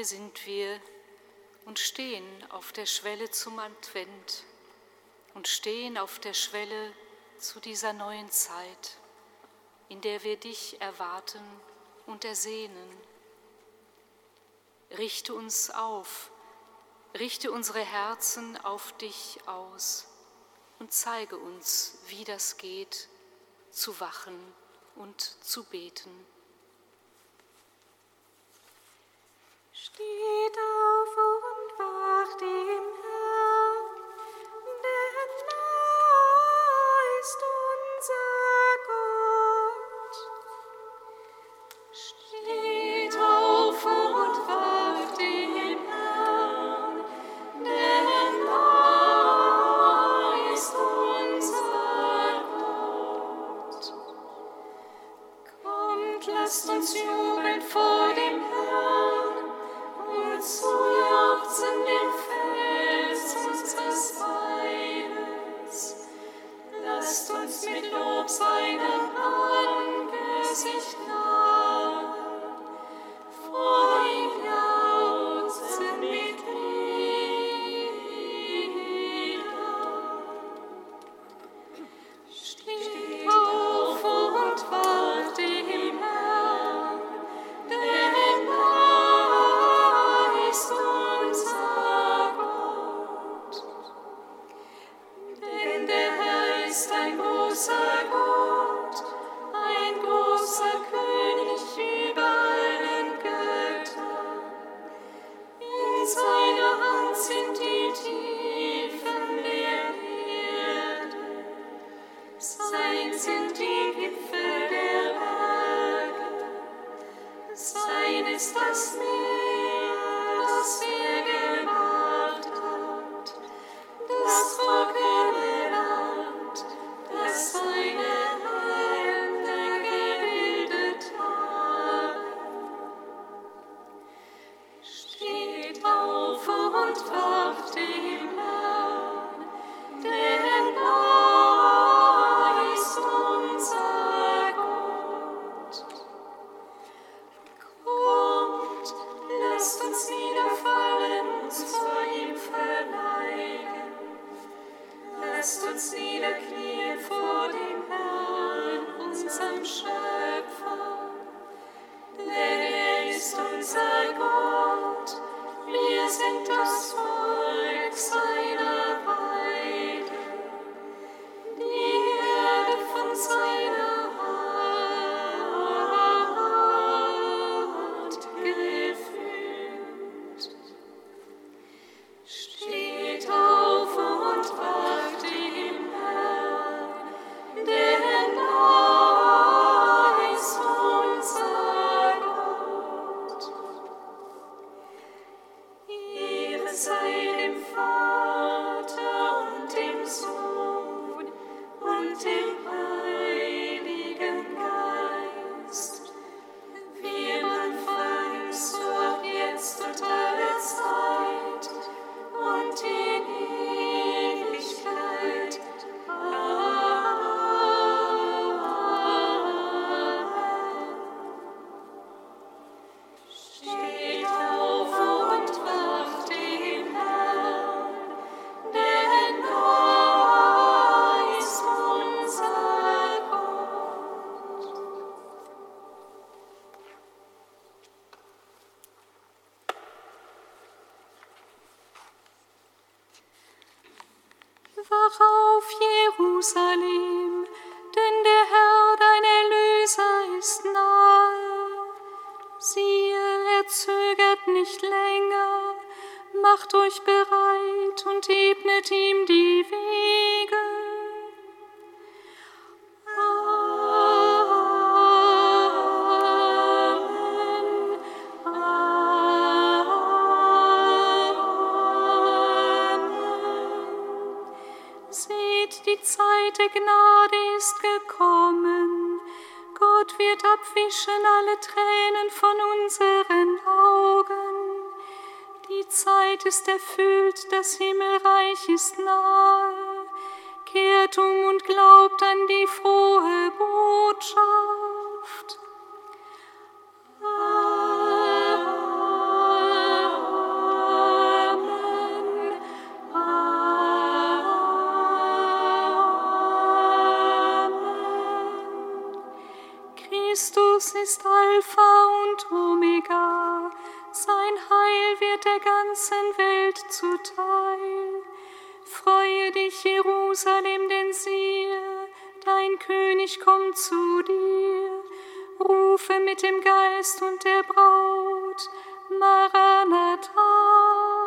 Hier sind wir und stehen auf der Schwelle zum Advent und stehen auf der Schwelle zu dieser neuen Zeit, in der wir dich erwarten und ersehnen. Richte uns auf, richte unsere Herzen auf dich aus und zeige uns, wie das geht, zu wachen und zu beten. Lasst uns jubeln vor Wach auf, Jerusalem, denn der Herr, dein Erlöser, ist nahe. Siehe, er zögert nicht länger, macht euch bereit und ebnet ihm die Wege. abwischen alle Tränen von unseren Augen. Die Zeit ist erfüllt, das Himmelreich ist nahe. Kehrt um und glaubt an die frohe Botschaft. Alpha und Omega, sein Heil wird der ganzen Welt zuteil. Freue dich, Jerusalem, denn siehe, dein König kommt zu dir. Rufe mit dem Geist und der Braut, Maranatha.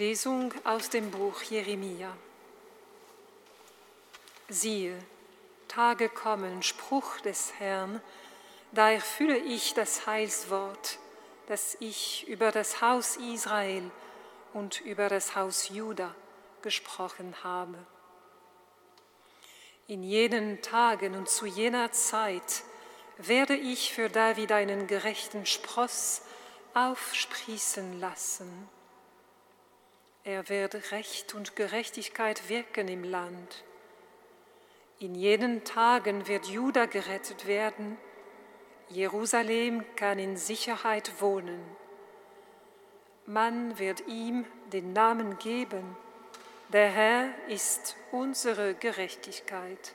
Lesung aus dem Buch Jeremia. Siehe, Tage kommen, Spruch des Herrn, da erfülle ich das Heilswort, das ich über das Haus Israel und über das Haus Juda gesprochen habe. In jenen Tagen und zu jener Zeit werde ich für David einen gerechten Spross aufsprießen lassen er wird Recht und Gerechtigkeit wirken im Land. In jenen Tagen wird Juda gerettet werden, Jerusalem kann in Sicherheit wohnen. Man wird ihm den Namen geben, der Herr ist unsere Gerechtigkeit.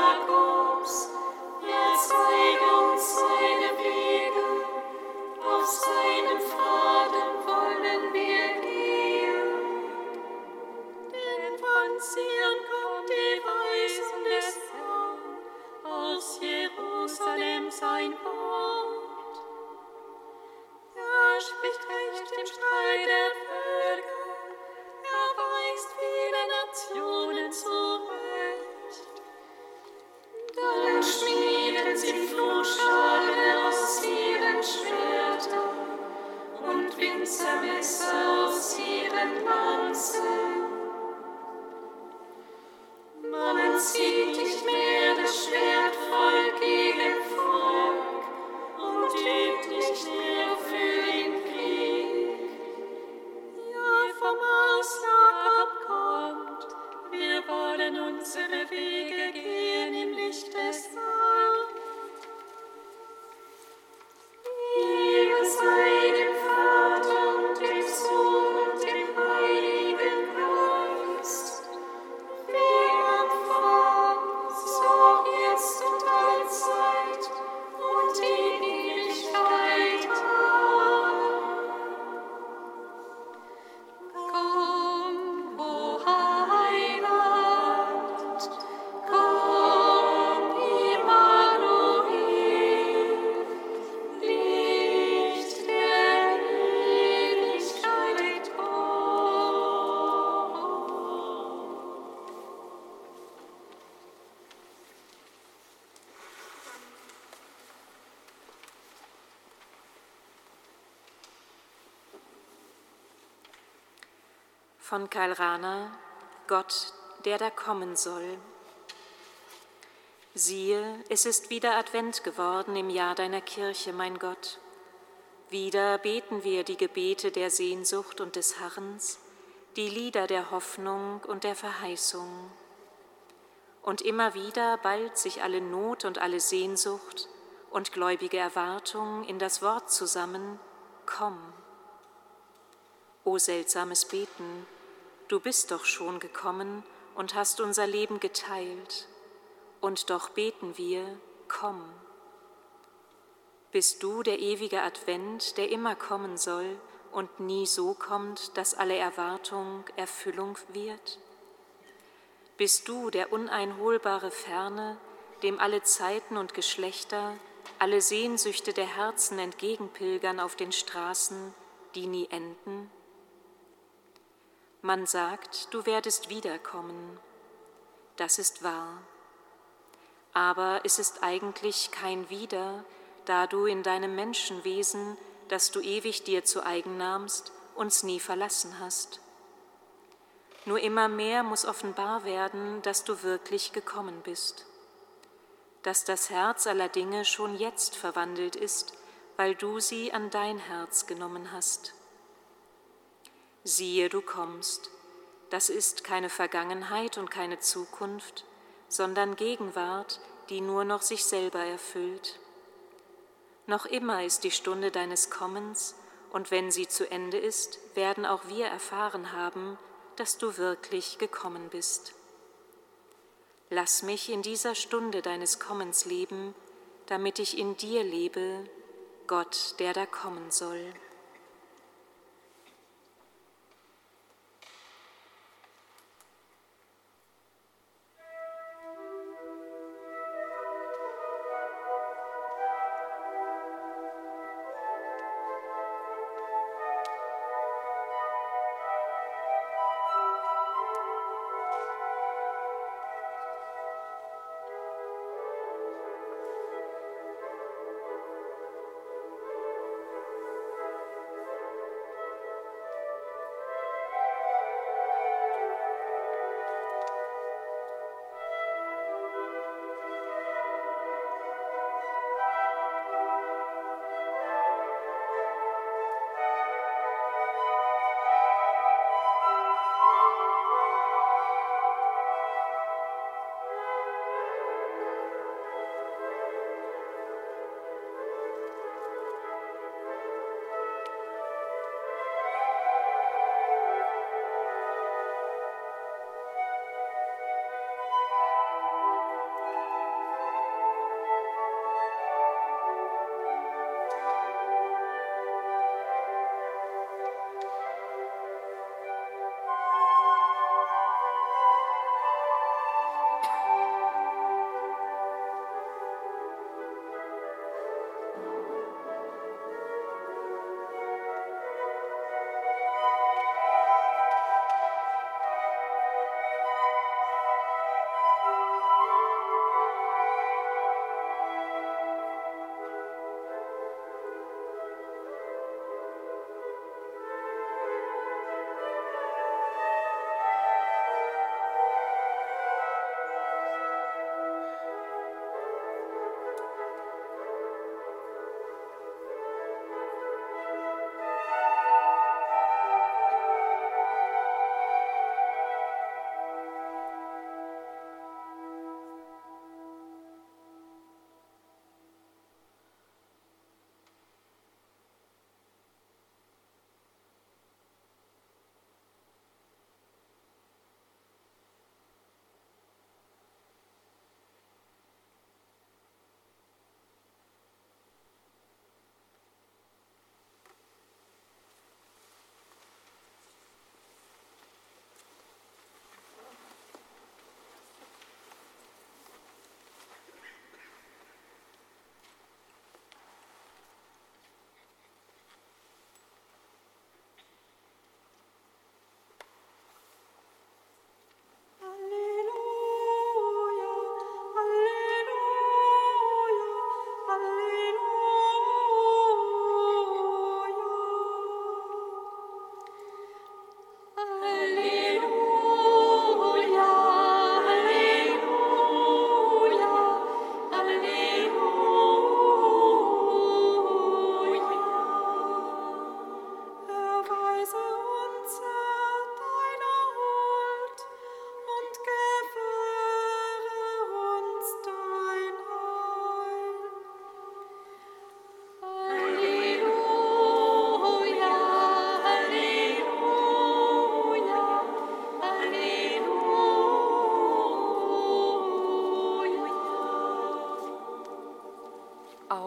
unsere Wege gehen im Lichte Von Karl Rahner, Gott, der da kommen soll. Siehe, es ist wieder Advent geworden im Jahr deiner Kirche, mein Gott. Wieder beten wir die Gebete der Sehnsucht und des Harrens, die Lieder der Hoffnung und der Verheißung. Und immer wieder ballt sich alle Not und alle Sehnsucht und gläubige Erwartung in das Wort zusammen, komm. O seltsames Beten, du bist doch schon gekommen und hast unser Leben geteilt und doch beten wir, komm. Bist du der ewige Advent, der immer kommen soll und nie so kommt, dass alle Erwartung Erfüllung wird? Bist du der uneinholbare Ferne, dem alle Zeiten und Geschlechter, alle Sehnsüchte der Herzen entgegenpilgern auf den Straßen, die nie enden? Man sagt, du werdest wiederkommen. Das ist wahr aber es ist eigentlich kein Wider, da du in deinem Menschenwesen, das du ewig dir zu eigen nahmst, uns nie verlassen hast. Nur immer mehr muss offenbar werden, dass du wirklich gekommen bist, dass das Herz aller Dinge schon jetzt verwandelt ist, weil du sie an dein Herz genommen hast. Siehe, du kommst, das ist keine Vergangenheit und keine Zukunft, sondern Gegenwart, die nur noch sich selber erfüllt. Noch immer ist die Stunde deines Kommens, und wenn sie zu Ende ist, werden auch wir erfahren haben, dass du wirklich gekommen bist. Lass mich in dieser Stunde deines Kommens leben, damit ich in dir lebe, Gott, der da kommen soll.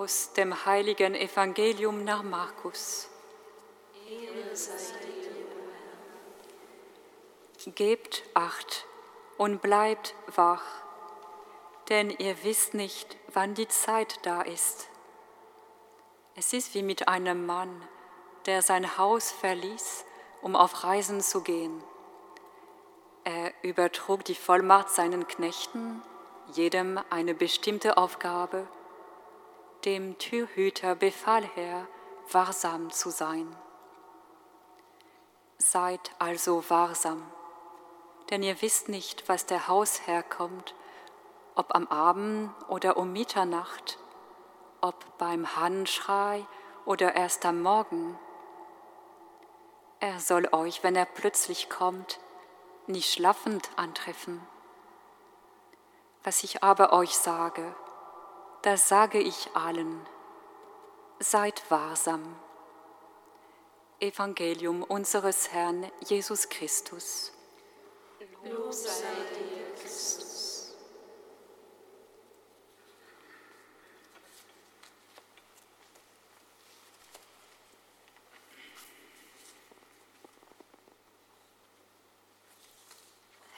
Aus dem heiligen Evangelium nach Markus. Gebt acht und bleibt wach, denn ihr wisst nicht, wann die Zeit da ist. Es ist wie mit einem Mann, der sein Haus verließ, um auf Reisen zu gehen. Er übertrug die Vollmacht seinen Knechten, jedem eine bestimmte Aufgabe. Dem Türhüter befahl er, wahrsam zu sein. Seid also wahrsam, denn ihr wisst nicht, was der Hausherr kommt, ob am Abend oder um Mitternacht, ob beim Handschrei oder erst am Morgen. Er soll euch, wenn er plötzlich kommt, nicht schlafend antreffen. Was ich aber euch sage, das sage ich allen. Seid wahrsam. Evangelium unseres Herrn Jesus Christus. Lob sei dir, Christus.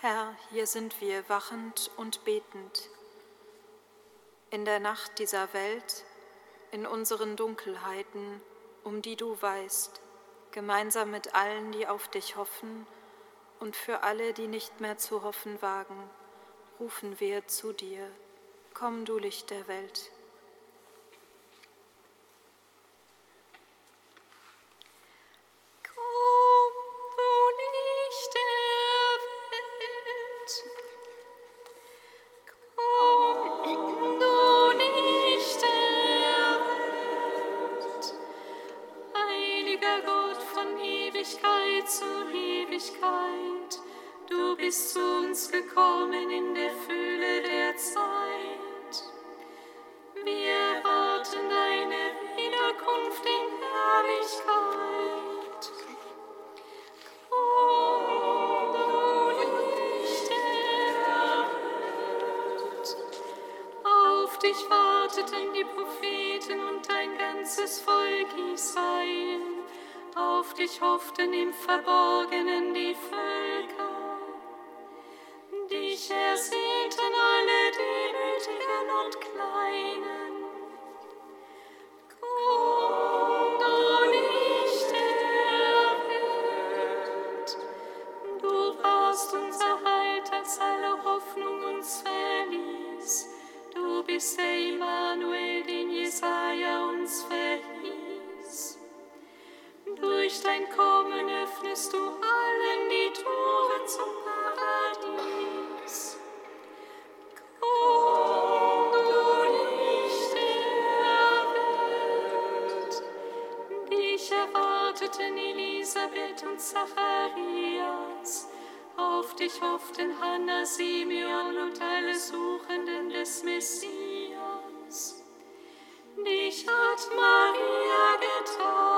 Herr, hier sind wir wachend und betend. In der Nacht dieser Welt, in unseren Dunkelheiten, um die du weißt, gemeinsam mit allen, die auf dich hoffen und für alle, die nicht mehr zu hoffen wagen, rufen wir zu dir. Komm, du Licht der Welt. Du allen die Tore zum Paradies. Komm, du Licht der Welt. Dich erwarteten Elisabeth und Zacharias. Auf dich hofften Hannah, Simeon und alle Suchenden des Messias. Dich hat Maria getragen.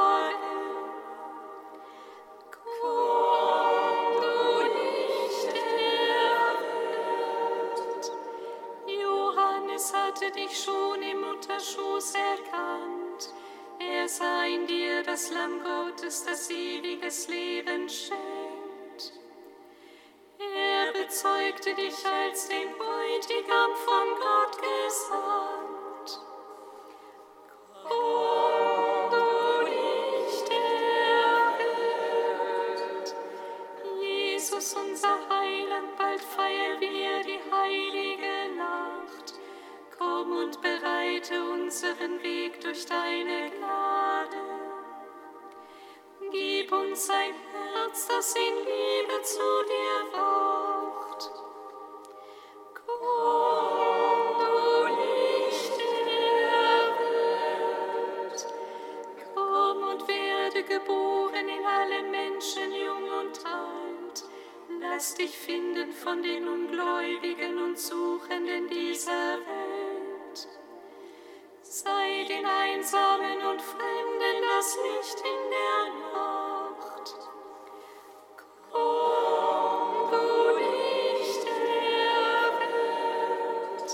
Bezeugte dich als den Bräutigam von Gott gesandt. in dieser Welt. Sei den Einsamen und Fremden das Licht in der Nacht. Komm, du Licht der Welt,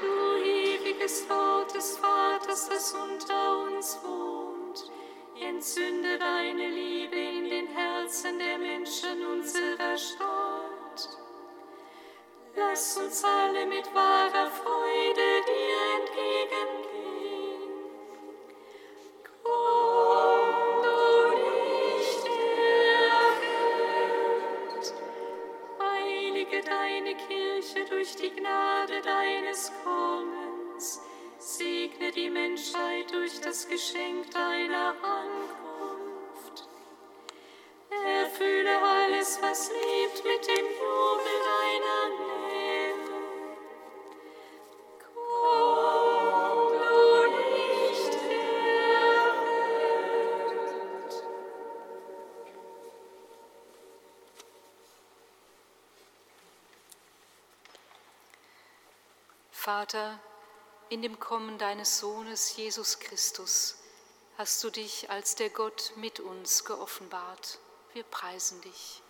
du ewiges Wort des Vaters, das unter uns wohnt. Entzünde deine Liebe in den Herzen der Menschen unserer Stadt lass uns alle mit wahrer Freude dir entgegengehen. Komm, du Licht der heilige deine Kirche durch die Gnade deines Kommens, segne die Menschheit durch das Geschenk deiner Ankunft. Erfülle alles, was lebt, mit dem Jubel deiner Nähe. Vater, in dem Kommen deines Sohnes Jesus Christus hast du dich als der Gott mit uns geoffenbart. Wir preisen dich.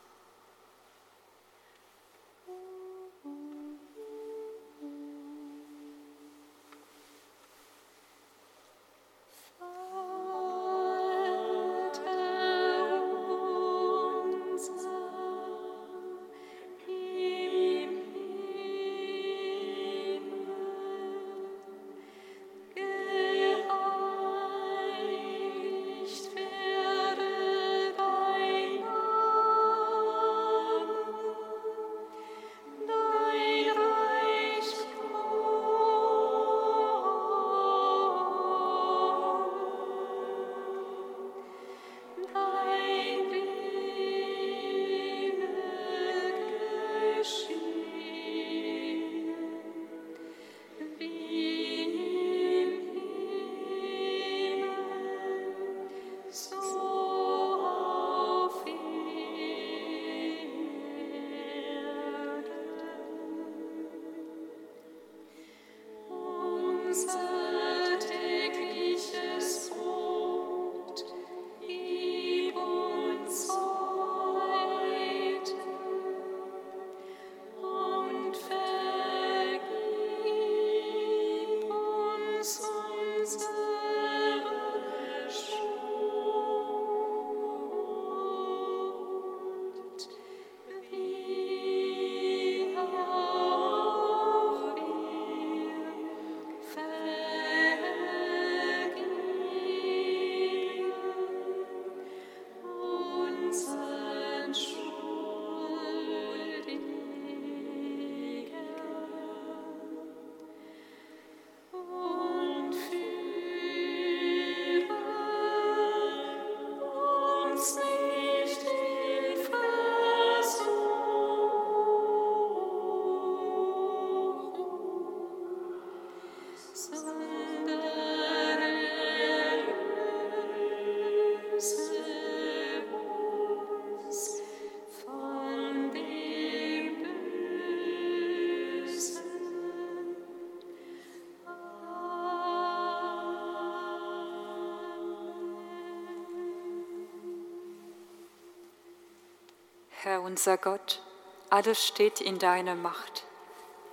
Unser Gott, alles steht in deiner Macht.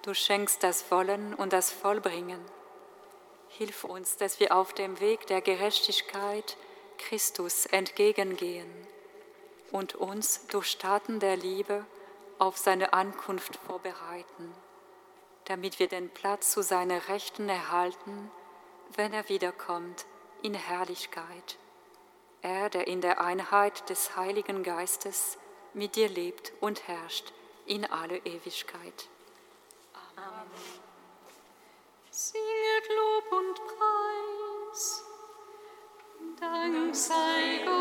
Du schenkst das Wollen und das Vollbringen. Hilf uns, dass wir auf dem Weg der Gerechtigkeit Christus entgegengehen und uns durch Taten der Liebe auf seine Ankunft vorbereiten, damit wir den Platz zu seiner Rechten erhalten, wenn er wiederkommt in Herrlichkeit. Er, der in der Einheit des Heiligen Geistes mit dir lebt und herrscht in alle Ewigkeit. Singet Lob und Preis. Dank sei Gott